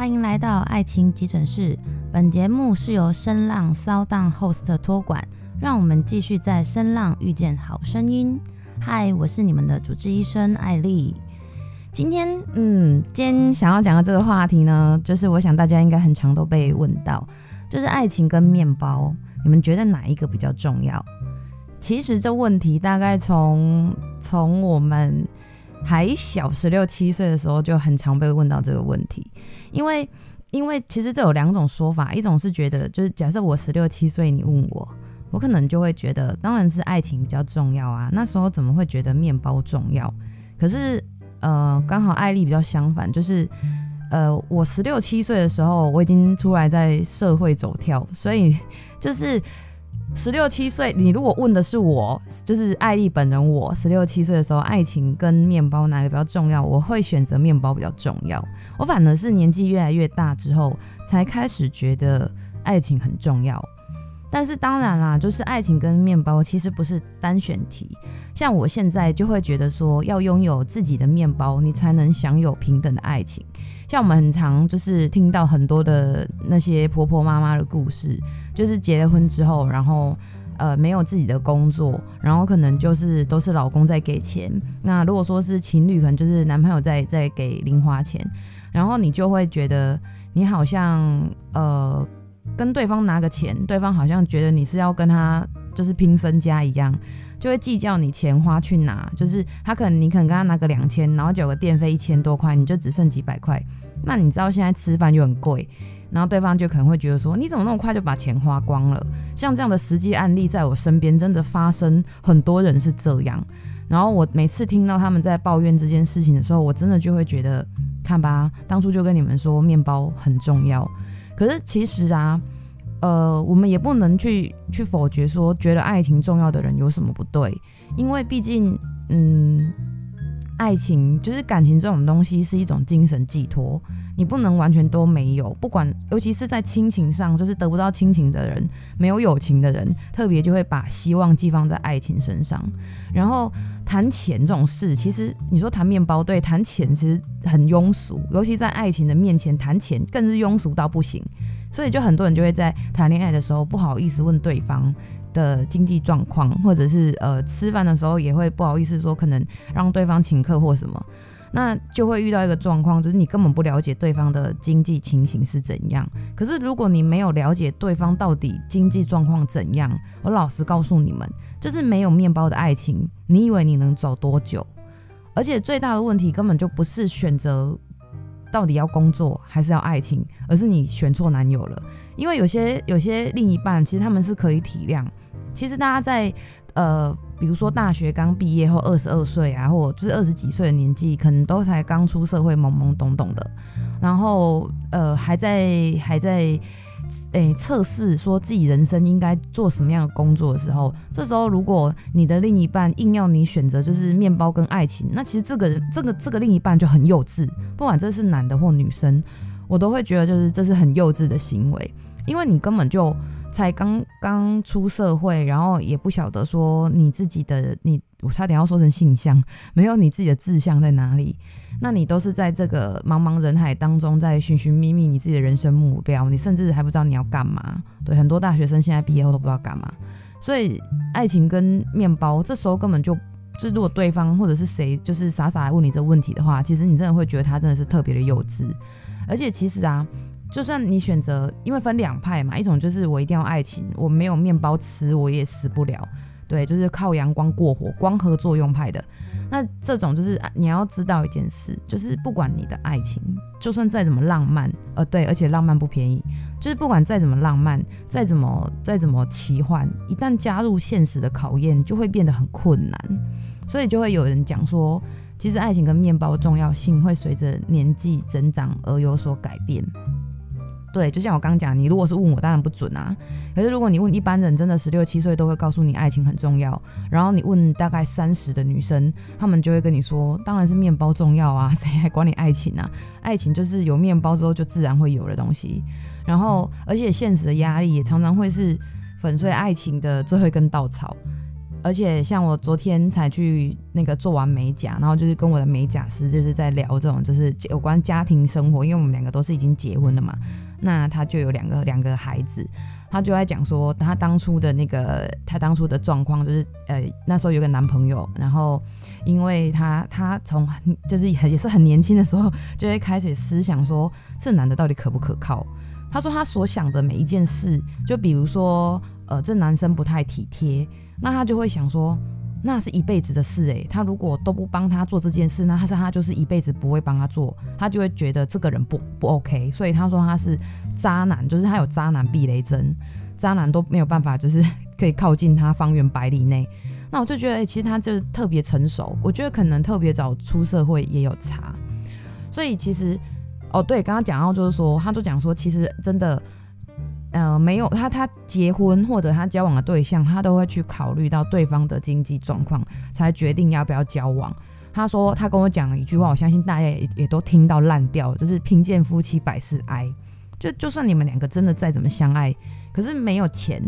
欢迎来到爱情急诊室。本节目是由声浪骚荡 host 托管，让我们继续在声浪遇见好声音。嗨，我是你们的主治医生艾莉。今天，嗯，今天想要讲的这个话题呢，就是我想大家应该很常都被问到，就是爱情跟面包，你们觉得哪一个比较重要？其实这问题大概从从我们还小十六七岁的时候就很常被问到这个问题，因为因为其实这有两种说法，一种是觉得就是假设我十六七岁你问我，我可能就会觉得当然是爱情比较重要啊，那时候怎么会觉得面包重要？可是呃刚好艾丽比较相反，就是呃我十六七岁的时候我已经出来在社会走跳，所以就是。十六七岁，你如果问的是我，就是艾丽本人，我十六七岁的时候，爱情跟面包哪个比较重要？我会选择面包比较重要。我反而是年纪越来越大之后，才开始觉得爱情很重要。但是当然啦，就是爱情跟面包其实不是单选题。像我现在就会觉得说，要拥有自己的面包，你才能享有平等的爱情。像我们很常就是听到很多的那些婆婆妈妈的故事，就是结了婚之后，然后呃没有自己的工作，然后可能就是都是老公在给钱。那如果说是情侣，可能就是男朋友在在给零花钱，然后你就会觉得你好像呃。跟对方拿个钱，对方好像觉得你是要跟他就是拼身家一样，就会计较你钱花去哪。就是他可能你可能跟他拿个两千，然后缴个电费一千多块，你就只剩几百块。那你知道现在吃饭就很贵，然后对方就可能会觉得说，你怎么那么快就把钱花光了？像这样的实际案例在我身边真的发生，很多人是这样。然后我每次听到他们在抱怨这件事情的时候，我真的就会觉得，看吧，当初就跟你们说面包很重要。可是其实啊，呃，我们也不能去去否决说，觉得爱情重要的人有什么不对，因为毕竟，嗯，爱情就是感情这种东西是一种精神寄托，你不能完全都没有。不管，尤其是在亲情上，就是得不到亲情的人，没有友情的人，特别就会把希望寄放在爱情身上。然后谈钱这种事，其实你说谈面包，对，谈钱其实。很庸俗，尤其在爱情的面前谈钱更是庸俗到不行。所以就很多人就会在谈恋爱的时候不好意思问对方的经济状况，或者是呃吃饭的时候也会不好意思说可能让对方请客或什么，那就会遇到一个状况，就是你根本不了解对方的经济情形是怎样。可是如果你没有了解对方到底经济状况怎样，我老实告诉你们，就是没有面包的爱情，你以为你能走多久？而且最大的问题根本就不是选择到底要工作还是要爱情，而是你选错男友了。因为有些有些另一半其实他们是可以体谅。其实大家在呃，比如说大学刚毕业后二十二岁啊，或者就是二十几岁的年纪，可能都才刚出社会懵懵懂懂的，然后呃还在还在。诶，测试说自己人生应该做什么样的工作的时候，这时候如果你的另一半硬要你选择就是面包跟爱情，那其实这个这个这个另一半就很幼稚，不管这是男的或女生，我都会觉得就是这是很幼稚的行为，因为你根本就才刚刚出社会，然后也不晓得说你自己的你，我差点要说成性向，没有你自己的志向在哪里。那你都是在这个茫茫人海当中，在寻寻觅觅你自己的人生目标，你甚至还不知道你要干嘛。对，很多大学生现在毕业后都不知道干嘛。所以，爱情跟面包，这时候根本就，就是如果对方或者是谁，就是傻傻来问你这个问题的话，其实你真的会觉得他真的是特别的幼稚。而且，其实啊，就算你选择，因为分两派嘛，一种就是我一定要爱情，我没有面包吃我也死不了。对，就是靠阳光过活，光合作用派的。那这种就是你要知道一件事，就是不管你的爱情，就算再怎么浪漫，呃，对，而且浪漫不便宜，就是不管再怎么浪漫，再怎么再怎么奇幻，一旦加入现实的考验，就会变得很困难。所以就会有人讲说，其实爱情跟面包的重要性会随着年纪增长而有所改变。对，就像我刚刚讲，你如果是问我，当然不准啊。可是如果你问一般人，真的十六七岁都会告诉你爱情很重要。然后你问大概三十的女生，她们就会跟你说，当然是面包重要啊，谁还管你爱情啊？爱情就是有面包之后就自然会有的东西。然后，而且现实的压力也常常会是粉碎爱情的最后一根稻草。而且像我昨天才去那个做完美甲，然后就是跟我的美甲师就是在聊这种就是有关家庭生活，因为我们两个都是已经结婚了嘛，那他就有两个两个孩子，他就在讲说他当初的那个他当初的状况就是呃那时候有个男朋友，然后因为他他从就是也是很年轻的时候就会开始思想说这男的到底可不可靠，他说他所想的每一件事，就比如说呃这男生不太体贴。那他就会想说，那是一辈子的事诶、他如果都不帮他做这件事，那他是他就是一辈子不会帮他做，他就会觉得这个人不不 OK。所以他说他是渣男，就是他有渣男避雷针，渣男都没有办法，就是 可以靠近他方圆百里内。那我就觉得，哎、其实他就是特别成熟。我觉得可能特别早出社会也有差。所以其实，哦，对，刚刚讲到就是说，他就讲说，其实真的。呃，没有他，他结婚或者他交往的对象，他都会去考虑到对方的经济状况，才决定要不要交往。他说，他跟我讲了一句话，我相信大家也也都听到烂掉，就是贫贱夫妻百事哀。就就算你们两个真的再怎么相爱，可是没有钱，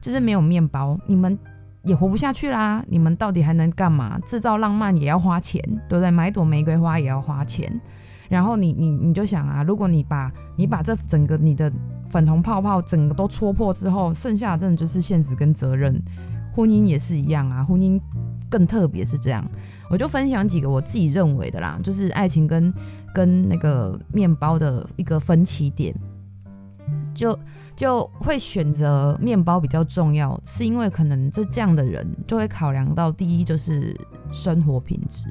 就是没有面包，你们也活不下去啦。你们到底还能干嘛？制造浪漫也要花钱，对不对？买朵玫瑰花也要花钱。然后你你你就想啊，如果你把你把这整个你的粉红泡泡整个都戳破之后，剩下的真的就是现实跟责任。婚姻也是一样啊，婚姻更特别是这样。我就分享几个我自己认为的啦，就是爱情跟跟那个面包的一个分歧点，就就会选择面包比较重要，是因为可能这这样的人就会考量到第一就是生活品质，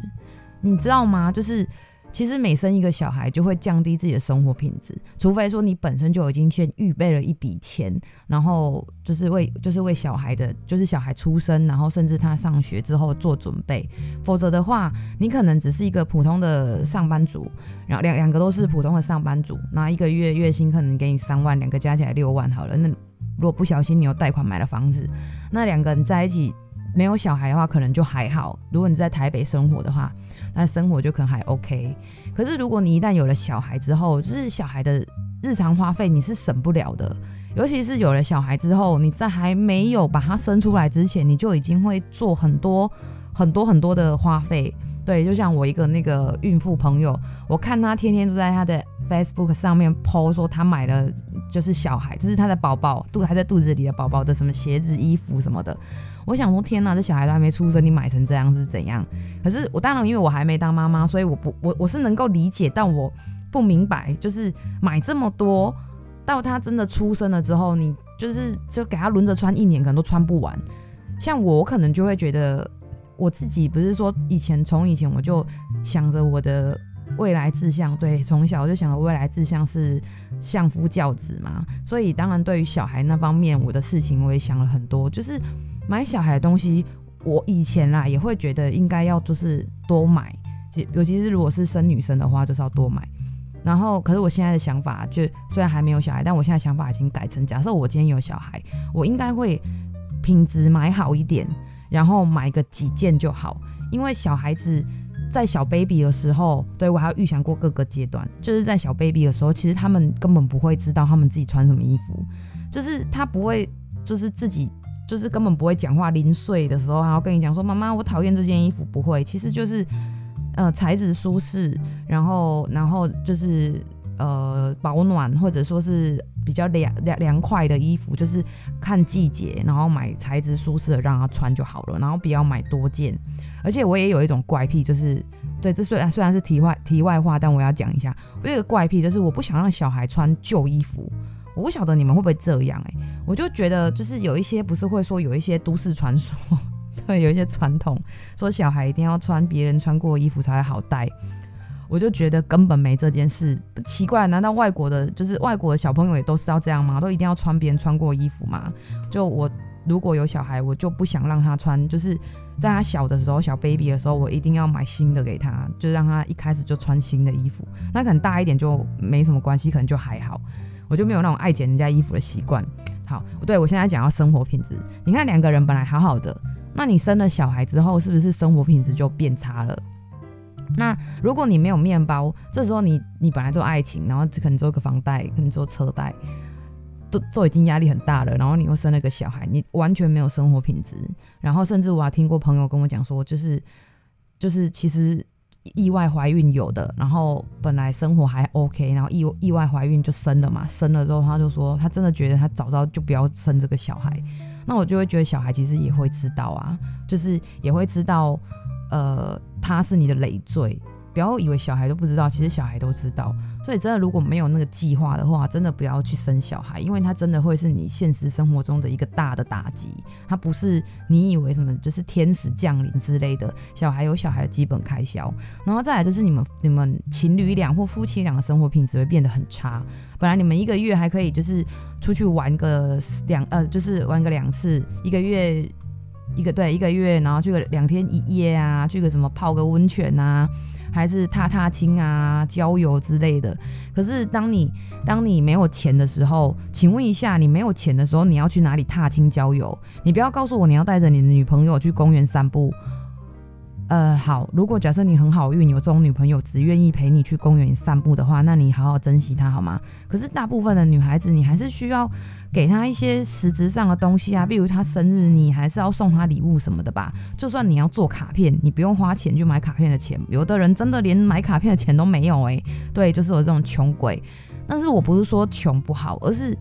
你知道吗？就是。其实每生一个小孩就会降低自己的生活品质，除非说你本身就已经先预备了一笔钱，然后就是为就是为小孩的，就是小孩出生，然后甚至他上学之后做准备。否则的话，你可能只是一个普通的上班族，然后两两个都是普通的上班族，那一个月月薪可能给你三万，两个加起来六万好了。那如果不小心你有贷款买了房子，那两个人在一起没有小孩的话，可能就还好。如果你在台北生活的话。那生活就可能还 OK，可是如果你一旦有了小孩之后，就是小孩的日常花费你是省不了的，尤其是有了小孩之后，你在还没有把他生出来之前，你就已经会做很多很多很多的花费。对，就像我一个那个孕妇朋友，我看她天天都在她的 Facebook 上面 po 说她买了就是小孩，就是她的宝宝肚还在肚子里的宝宝的什么鞋子、衣服什么的。我想说，天哪，这小孩都还没出生，你买成这样是怎样？可是我当然因为我还没当妈妈，所以我不我我是能够理解，但我不明白，就是买这么多，到他真的出生了之后，你就是就给他轮着穿一年，可能都穿不完。像我，我可能就会觉得。我自己不是说以前从以前我就想着我的未来志向，对，从小就想着未来志向是相夫教子嘛，所以当然对于小孩那方面，我的事情我也想了很多。就是买小孩的东西，我以前啦也会觉得应该要就是多买，尤其是如果是生女生的话，就是要多买。然后，可是我现在的想法，就虽然还没有小孩，但我现在想法已经改成，假设我今天有小孩，我应该会品质买好一点。然后买个几件就好，因为小孩子在小 baby 的时候，对，我还有预想过各个阶段，就是在小 baby 的时候，其实他们根本不会知道他们自己穿什么衣服，就是他不会，就是自己就是根本不会讲话，零碎的时候还要跟你讲说，妈妈，我讨厌这件衣服，不会，其实就是呃材质舒适，然后然后就是。呃，保暖或者说是比较凉凉凉快的衣服，就是看季节，然后买材质舒适的让他穿就好了，然后不要买多件。而且我也有一种怪癖，就是对，这虽然虽然是题外题外话，但我要讲一下，我有一个怪癖，就是我不想让小孩穿旧衣服。我不晓得你们会不会这样哎、我就觉得就是有一些不是会说有一些都市传说，对，有一些传统说小孩一定要穿别人穿过衣服才会好带。我就觉得根本没这件事，奇怪，难道外国的，就是外国的小朋友也都是要这样吗？都一定要穿别人穿过衣服吗？就我如果有小孩，我就不想让他穿，就是在他小的时候，小 baby 的时候，我一定要买新的给他，就让他一开始就穿新的衣服。那可能大一点就没什么关系，可能就还好。我就没有那种爱捡人家衣服的习惯。好，对，我现在讲到生活品质，你看两个人本来好好的，那你生了小孩之后，是不是生活品质就变差了？那如果你没有面包，这时候你你本来做爱情，然后只可能做个房贷，可能做车贷，都都已经压力很大了，然后你又生了个小孩，你完全没有生活品质。然后甚至我还听过朋友跟我讲说，就是就是其实意外怀孕有的，然后本来生活还 OK，然后意意外怀孕就生了嘛，生了之后他就说他真的觉得他早知道就不要生这个小孩。那我就会觉得小孩其实也会知道啊，就是也会知道，呃，他是你的累赘。不要以为小孩都不知道，其实小孩都知道。所以真的，如果没有那个计划的话，真的不要去生小孩，因为他真的会是你现实生活中的一个大的打击。他不是你以为什么就是天使降临之类的。小孩有小孩的基本开销，然后再来就是你们你们情侣俩或夫妻俩的生活品质会变得很差。本来你们一个月还可以就是出去玩个两呃，就是玩个两次，一个月一个对一个月，然后去个两天一夜啊，去个什么泡个温泉啊。还是踏踏青啊、郊游之类的。可是当你当你没有钱的时候，请问一下，你没有钱的时候，你要去哪里踏青郊游？你不要告诉我你要带着你的女朋友去公园散步。呃，好，如果假设你很好运，有这种女朋友只愿意陪你去公园散步的话，那你好好珍惜她好吗？可是大部分的女孩子，你还是需要给她一些实质上的东西啊，比如她生日，你还是要送她礼物什么的吧。就算你要做卡片，你不用花钱去买卡片的钱，有的人真的连买卡片的钱都没有诶、对，就是我这种穷鬼。但是我不是说穷不好，而是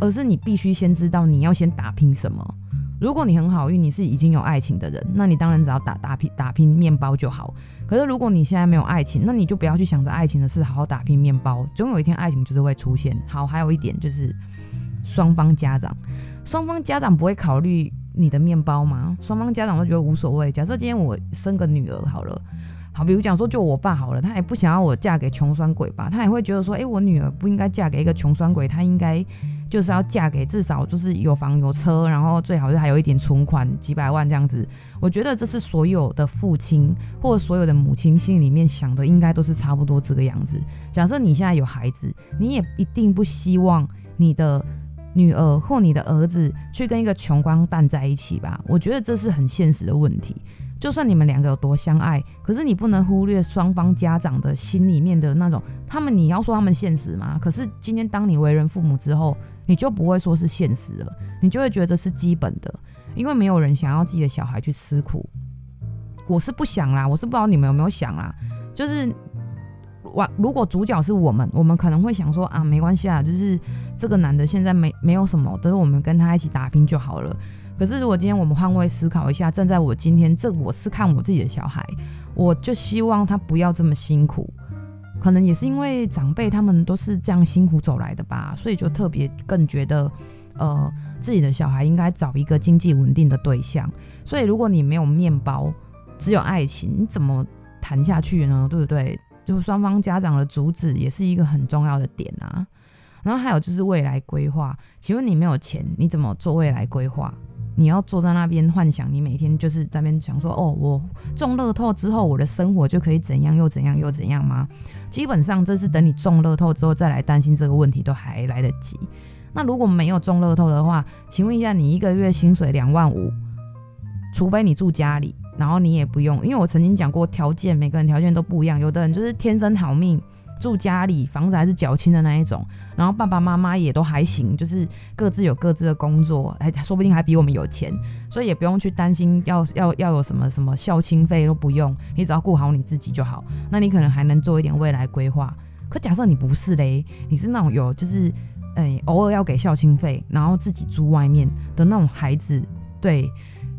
而是你必须先知道你要先打拼什么。如果你很好运，你是已经有爱情的人，那你当然只要打打拼打拼面包就好。可是如果你现在没有爱情，那你就不要去想着爱情的事，好好打拼面包，总有一天爱情就是会出现。好，还有一点就是双方家长，双方家长不会考虑你的面包吗？双方家长都觉得无所谓。假设今天我生个女儿好了，好，比如讲说就我爸好了，他也不想要我嫁给穷酸鬼吧，他也会觉得说，诶、我女儿不应该嫁给一个穷酸鬼，他应该。就是要嫁给至少就是有房有车，然后最好是还有一点存款，几百万这样子。我觉得这是所有的父亲或所有的母亲心里面想的，应该都是差不多这个样子。假设你现在有孩子，你也一定不希望你的女儿或你的儿子去跟一个穷光蛋在一起吧？我觉得这是很现实的问题。就算你们两个有多相爱，可是你不能忽略双方家长的心里面的那种，他们你要说他们现实吗？可是今天当你为人父母之后。你就不会说是现实了，你就会觉得是基本的，因为没有人想要自己的小孩去吃苦。我是不想啦，我是不知道你们有没有想啦，就是我如果主角是我们，我们可能会想说啊，没关系啊，就是这个男的现在没没有什么，等我们跟他一起打拼就好了。可是如果今天我们换位思考一下，站在我今天这，我是看我自己的小孩，我就希望他不要这么辛苦。可能也是因为长辈他们都是这样辛苦走来的吧，所以就特别更觉得，呃，自己的小孩应该找一个经济稳定的对象。所以如果你没有面包，只有爱情，你怎么谈下去呢？对不对？就双方家长的阻止也是一个很重要的点啊。然后还有就是未来规划，请问你没有钱，你怎么做未来规划？你要坐在那边幻想，你每天就是在那边想说，哦，我中乐透之后，我的生活就可以怎样又怎样又怎样吗？基本上这是等你中乐透之后再来担心这个问题都还来得及。那如果没有中乐透的话，请问一下，你一个月薪水两万五，除非你住家里，然后你也不用，因为我曾经讲过条件，每个人条件都不一样，有的人就是天生好命。住家里，房子还是缴清的那一种，然后爸爸妈妈也都还行，就是各自有各自的工作，还说不定还比我们有钱，所以也不用去担心要要要有什么什么孝亲费都不用，你只要顾好你自己就好。那你可能还能做一点未来规划。可假设你不是嘞，你是那种有就是，哎、偶尔要给孝亲费，然后自己住外面的那种孩子，对。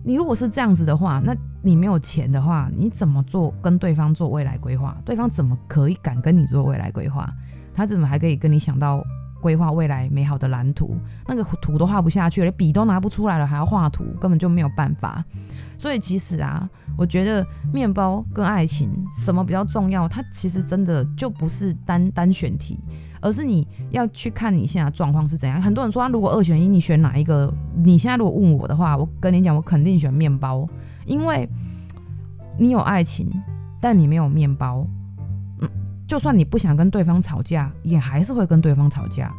你如果是这样子的话，那你没有钱的话，你怎么做跟对方做未来规划？对方怎么可以敢跟你做未来规划？他怎么还可以跟你想到规划未来美好的蓝图？那个图都画不下去了，笔都拿不出来了，还要画图，根本就没有办法。所以其实啊，我觉得面包跟爱情什么比较重要？它其实真的就不是单单选题。而是你要去看你现在状况是怎样。很多人说，如果二选一，你选哪一个？你现在如果问我的话，我跟你讲，我肯定选面包，因为你有爱情，但你没有面包。嗯，就算你不想跟对方吵架，也还是会跟对方吵架，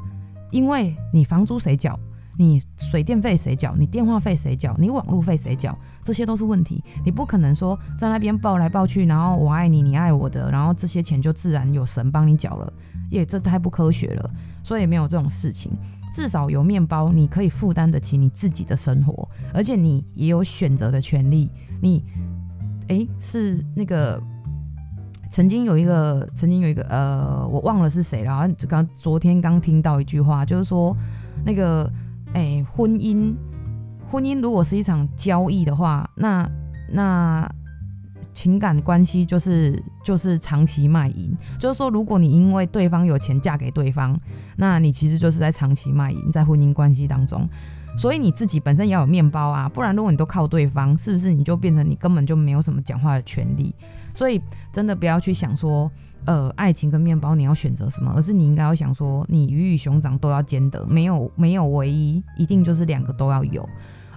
因为你房租谁缴？你水电费谁缴？你电话费谁缴？你网路费谁缴？这些都是问题。你不可能说在那边报来报去，然后我爱你，你爱我的，然后这些钱就自然有神帮你缴了，也这太不科学了。所以没有这种事情。至少有面包，你可以负担得起你自己的生活，而且你也有选择的权利。你，诶，是那个曾经有一个，曾经有一个，呃，我忘了是谁了。就刚昨天刚听到一句话，就是说那个，哎，婚姻，婚姻如果是一场交易的话，那那。情感关系就是就是长期卖淫，就是说，如果你因为对方有钱嫁给对方，那你其实就是在长期卖淫，在婚姻关系当中。所以你自己本身也要有面包啊，不然如果你都靠对方，是不是你就变成你根本就没有什么讲话的权利？所以真的不要去想说，呃，爱情跟面包你要选择什么，而是你应该要想说，你鱼与熊掌都要兼得，没有没有唯一，一定就是两个都要有。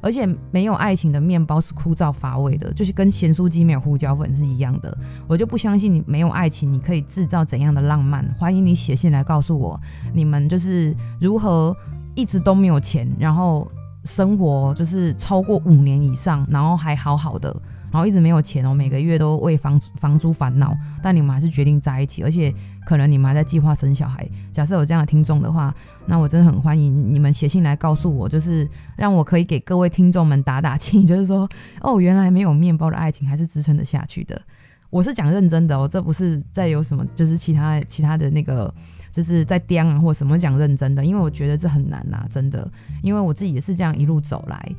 而且没有爱情的面包是枯燥乏味的，就是跟咸酥鸡没有胡椒粉是一样的。我就不相信你没有爱情，你可以制造怎样的浪漫？欢迎你写信来告诉我，你们就是如何一直都没有钱，然后生活就是超过五年以上，然后还好好的。然后一直没有钱哦，每个月都为房房租烦恼，但你们还是决定在一起，而且可能你们还在计划生小孩。假设有这样的听众的话，那我真的很欢迎你们写信来告诉我，就是让我可以给各位听众们打打气，就是说哦，原来没有面包的爱情还是支撑得下去的。我是讲认真的哦，这不是在有什么，就是其他其他的那个，就是在颠啊或什么讲认真的，因为我觉得这很难呐，真的，因为我自己也是这样一路走来。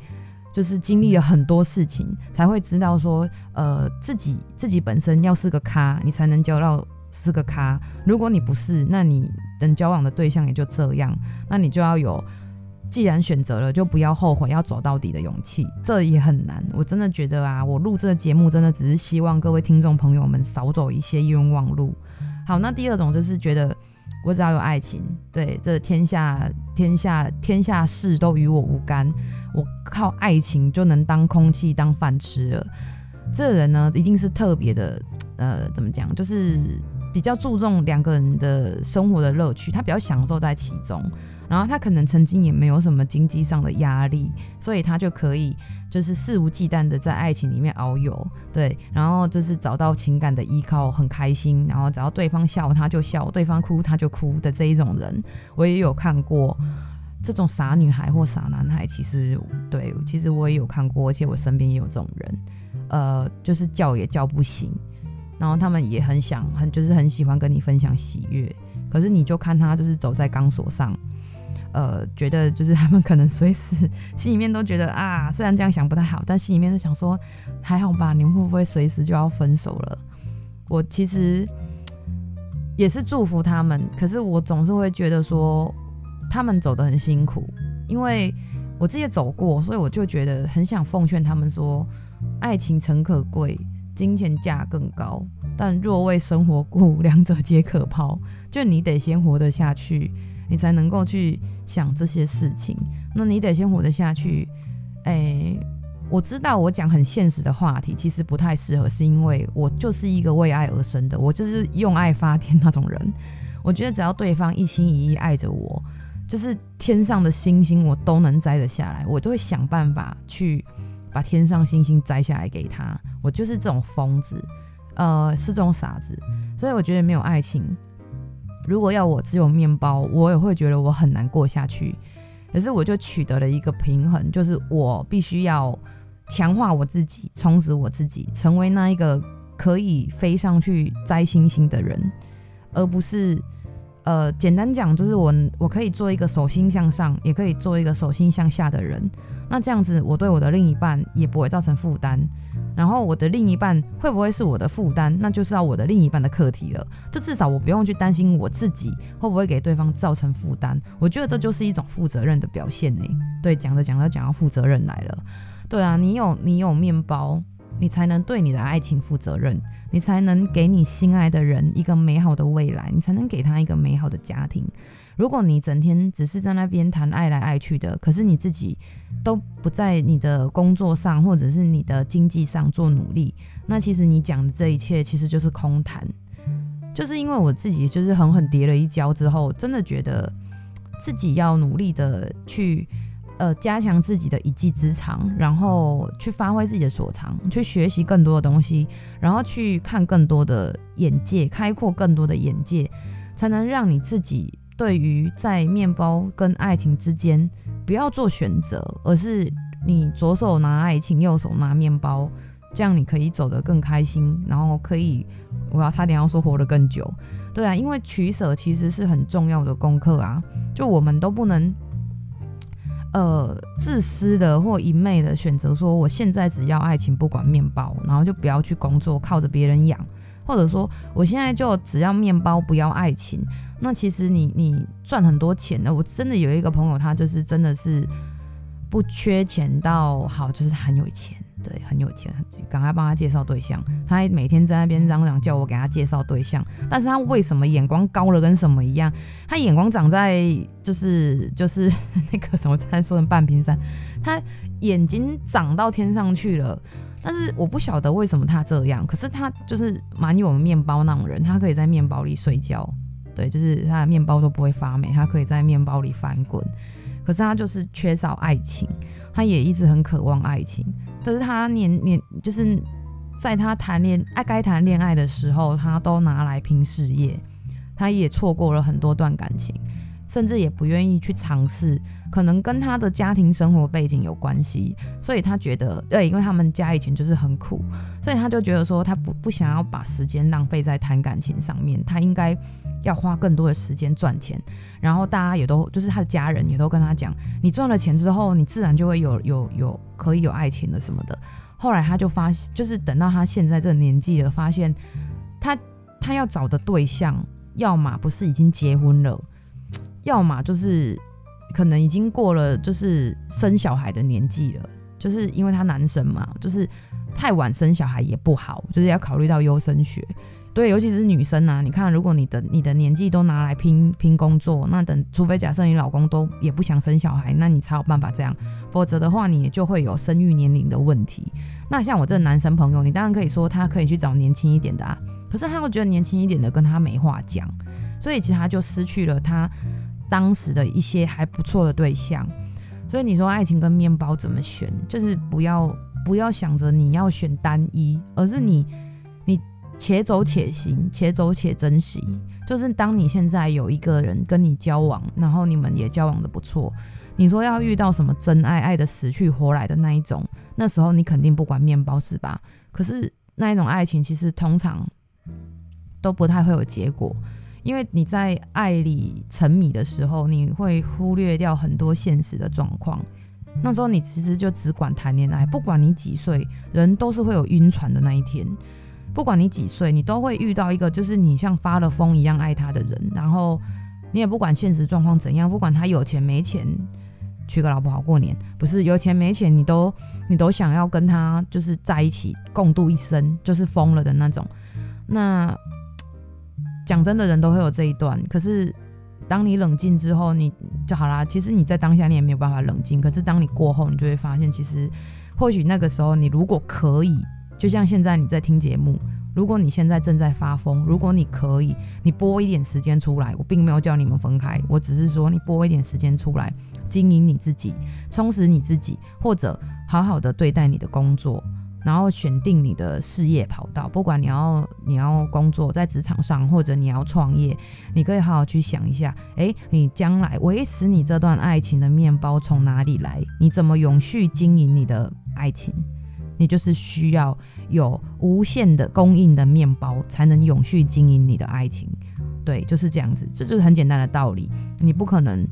就是经历了很多事情，才会知道说，呃，自己自己本身要是个咖，你才能交到是个咖。如果你不是，那你等交往的对象也就这样。那你就要有，既然选择了，就不要后悔，要走到底的勇气。这也很难。我真的觉得啊，我录这个节目，真的只是希望各位听众朋友们少走一些冤枉路。好，那第二种就是觉得，我只要有爱情，对，这天下天下天下事都与我无干。我靠爱情就能当空气当饭吃了，这个人呢，一定是特别的，呃，怎么讲，就是比较注重两个人的生活的乐趣，他比较享受在其中，然后他可能曾经也没有什么经济上的压力，所以他就可以就是肆无忌惮的在爱情里面遨游，对，然后就是找到情感的依靠，很开心，然后只要对方笑他就笑，对方哭他就哭的这一种人，我也有看过。这种傻女孩或傻男孩，其实对，其实我也有看过，而且我身边也有这种人，呃，就是叫也叫不醒，然后他们也很想，很就是很喜欢跟你分享喜悦，可是你就看他就是走在钢索上，呃，觉得就是他们可能随时心里面都觉得啊，虽然这样想不太好，但心里面都想说还好吧，你们会不会随时就要分手了？我其实也是祝福他们，可是我总是会觉得说。他们走得很辛苦，因为我自己走过，所以我就觉得很想奉劝他们说：爱情诚可贵，金钱价更高，但若为生活故，两者皆可抛。就你得先活得下去，你才能够去想这些事情。那你得先活得下去。哎、我知道我讲很现实的话题，其实不太适合，是因为我就是一个为爱而生的，我就是用爱发电那种人。我觉得只要对方一心一意爱着我。就是天上的星星，我都能摘得下来，我都会想办法去把天上星星摘下来给他。我就是这种疯子，呃，是这种傻子。所以我觉得没有爱情，如果要我只有面包，我也会觉得我很难过下去。可是我就取得了一个平衡，就是我必须要强化我自己，充实我自己，成为那一个可以飞上去摘星星的人，而不是。呃，简单讲就是我我可以做一个手心向上，也可以做一个手心向下的人。那这样子，我对我的另一半也不会造成负担。然后我的另一半会不会是我的负担，那就是要我的另一半的课题了。就至少我不用去担心我自己会不会给对方造成负担。我觉得这就是一种负责任的表现呢。对，讲着讲着讲到负责任来了。对啊，你有你有面包，你才能对你的爱情负责任。你才能给你心爱的人一个美好的未来，你才能给他一个美好的家庭。如果你整天只是在那边谈爱来爱去的，可是你自己都不在你的工作上或者是你的经济上做努力，那其实你讲的这一切其实就是空谈。就是因为我自己就是狠狠跌了一跤之后，真的觉得自己要努力的去呃加强自己的一技之长，然后去发挥自己的所长，去学习更多的东西，然后去看更多的眼界，开阔更多的眼界，才能让你自己对于在面包跟爱情之间不要做选择，而是你左手拿爱情，右手拿面包。这样你可以走得更开心，然后可以，我要差点要说活得更久，对啊，因为取舍其实是很重要的功课啊，就我们都不能，呃，自私的或一昧的选择说我现在只要爱情不管面包，然后就不要去工作，靠着别人养，或者说我现在就只要面包不要爱情，那其实你你赚很多钱的，我真的有一个朋友，他就是真的是不缺钱到好，就是很有钱。对，很有钱，赶快帮他介绍对象。他还每天在那边嚷嚷叫我给他介绍对象，但是他为什么眼光高了跟什么一样？他眼光长在就是就是 那个什么，才说成半瓶山，他眼睛长到天上去了。但是我不晓得为什么他这样，可是他就是蛮有面包那种人，他可以在面包里睡觉，对，就是他的面包都不会发霉，他可以在面包里翻滚。可是他就是缺少爱情，他也一直很渴望爱情。可是他年年就是在他谈恋爱该谈恋爱的时候，他都拿来拼事业，他也错过了很多段感情，甚至也不愿意去尝试。可能跟他的家庭生活背景有关系，所以他觉得，对，因为他们家以前就是很苦，所以他就觉得说，他不不想要把时间浪费在谈感情上面，他应该要花更多的时间赚钱。然后大家也都，就是他的家人也都跟他讲，你赚了钱之后，你自然就会有有有可以有爱情了什么的。后来他就发现，就是等到他现在这个年纪了，发现他他要找的对象，要么不是已经结婚了，要么就是。可能已经过了就是生小孩的年纪了，就是因为他男生嘛，就是太晚生小孩也不好，就是要考虑到优生学。对，尤其是女生啊，你看，如果你的你的年纪都拿来拼拼工作，那等除非假设你老公都也不想生小孩，那你才有办法这样，否则的话你也就会有生育年龄的问题。那像我这个男生朋友，你当然可以说他可以去找年轻一点的啊，可是他又觉得年轻一点的跟他没话讲，所以其实他就失去了他。当时的一些还不错的对象，所以你说爱情跟面包怎么选？就是不要不要想着你要选单一，而是你且走且行，且走且珍惜。就是当你现在有一个人跟你交往，然后你们也交往的不错，你说要遇到什么真爱，爱的死去活来的那一种，那时候你肯定不管面包是吧？可是那一种爱情其实通常都不太会有结果。因为你在爱里沉迷的时候，你会忽略掉很多现实的状况。那时候你其实就只管谈恋爱，不管你几岁，人都是会有晕船的那一天。不管你几岁，你都会遇到一个就是你像发了疯一样爱他的人。然后你也不管现实状况怎样，不管他有钱没钱，娶个老婆好过年，不是有钱没钱，你都你都想要跟他就是在一起共度一生，就是疯了的那种。那。讲真的，人都会有这一段。可是，当你冷静之后，你就好啦。其实你在当下你也没有办法冷静。可是当你过后，你就会发现，其实或许那个时候，你如果可以，就像现在你在听节目，如果你现在正在发疯，如果你可以，你拨一点时间出来，我并没有叫你们分开，我只是说你拨一点时间出来，经营你自己，充实你自己，或者好好的对待你的工作。然后选定你的事业跑道，不管你要你要工作在职场上，或者你要创业，你可以好好去想一下，诶，你将来维持你这段爱情的面包从哪里来？你怎么永续经营你的爱情？你就是需要有无限的供应的面包，才能永续经营你的爱情。对，就是这样子，这就是很简单的道理。你不可能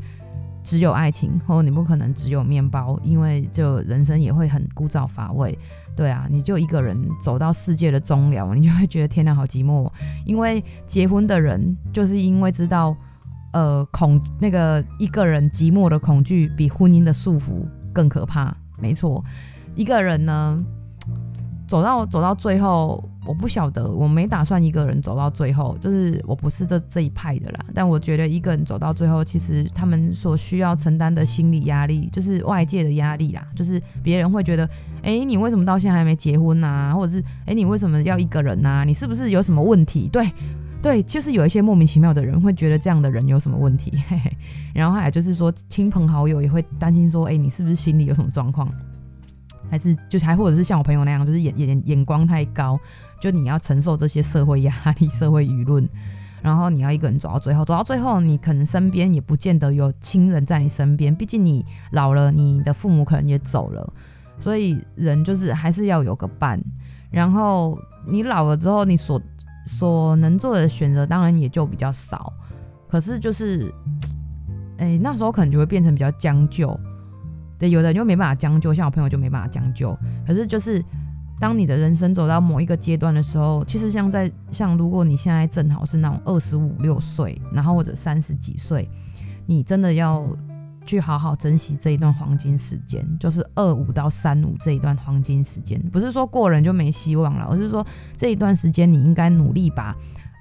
只有爱情，或你不可能只有面包，因为就人生也会很枯燥乏味。对啊，你就一个人走到世界的终了，你就会觉得天哪，好寂寞。因为结婚的人就是因为知道，呃，恐那个一个人寂寞的恐惧比婚姻的束缚更可怕。没错，一个人呢，走到走到最后。我不晓得，我没打算一个人走到最后，就是我不是这这一派的啦。但我觉得一个人走到最后，其实他们所需要承担的心理压力，就是外界的压力啦，就是别人会觉得，哎，你为什么到现在还没结婚啊？或者是，哎，你为什么要一个人啊？你是不是有什么问题？对，对，就是有一些莫名其妙的人会觉得这样的人有什么问题，嘿嘿。然后还有就是说，亲朋好友也会担心说，哎，你是不是心里有什么状况？还是就还或者是像我朋友那样，就是眼眼眼光太高，就你要承受这些社会压力、社会舆论，然后你要一个人走到最后，走到最后，你可能身边也不见得有亲人在你身边，毕竟你老了，你的父母可能也走了，所以人就是还是要有个伴。然后你老了之后，你所所能做的选择当然也就比较少，可是就是，哎，那时候可能就会变成比较将就，有的人就没办法将就，像我朋友就没办法将就。可是就是，当你的人生走到某一个阶段的时候，其实像在像如果你现在正好是那种二十五六岁，然后或者三十几岁，你真的要。去好好珍惜这一段黄金时间，就是二五到三五这一段黄金时间，不是说过人就没希望了，而是说这一段时间你应该努力把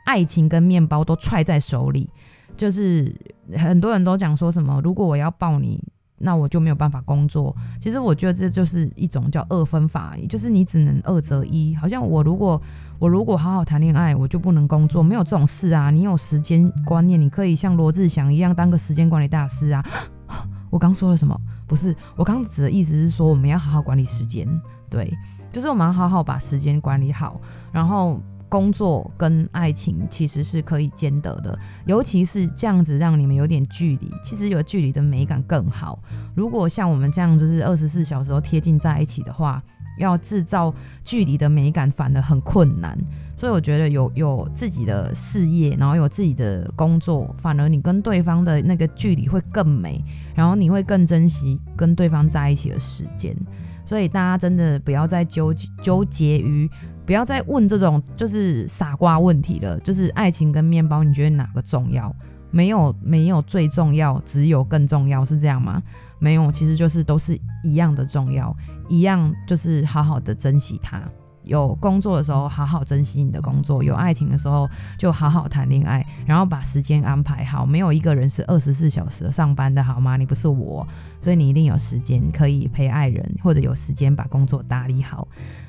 爱情跟面包都揣在手里。就是很多人都讲说什么，如果我要抱你，那我就没有办法工作。其实我觉得这就是一种叫二分法，就是你只能二择一。好像我如果我如果好好谈恋爱，我就不能工作，没有这种事啊。你有时间观念，你可以像罗志祥一样当个时间管理大师啊。我刚说了什么？不是，我刚指的意思是说，我们要好好管理时间，对，就是我们要好好把时间管理好，然后工作跟爱情其实是可以兼得的，尤其是这样子让你们有点距离，其实有距离的美感更好。如果像我们这样就是二十四小时都贴近在一起的话，要制造距离的美感反而很困难。所以我觉得有有自己的事业，然后有自己的工作，反而你跟对方的那个距离会更美，然后你会更珍惜跟对方在一起的时间。所以大家真的不要再纠纠结于，不要再问这种就是傻瓜问题了。就是爱情跟面包，你觉得哪个重要？没有没有最重要，只有更重要，是这样吗？没有，其实就是都是一样的重要，一样就是好好的珍惜它。有工作的时候，好好珍惜你的工作；有爱情的时候，就好好谈恋爱，然后把时间安排好。没有一个人是二十四小时上班的，好吗？你不是我，所以你一定有时间可以陪爱人，或者有时间把工作打理好。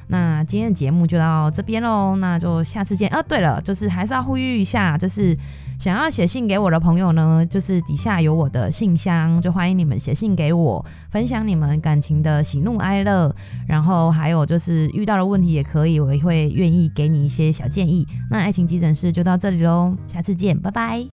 那今天的节目就到这边喽，那就下次见。啊，对了，就是还是要呼吁一下，就是想要写信给我的朋友呢，就是底下有我的信箱，就欢迎你们写信给我，分享你们感情的喜怒哀乐，然后还有就是遇到了问题也可以，我也会愿意给你一些小建议。那爱情急诊室就到这里喽，下次见，拜拜。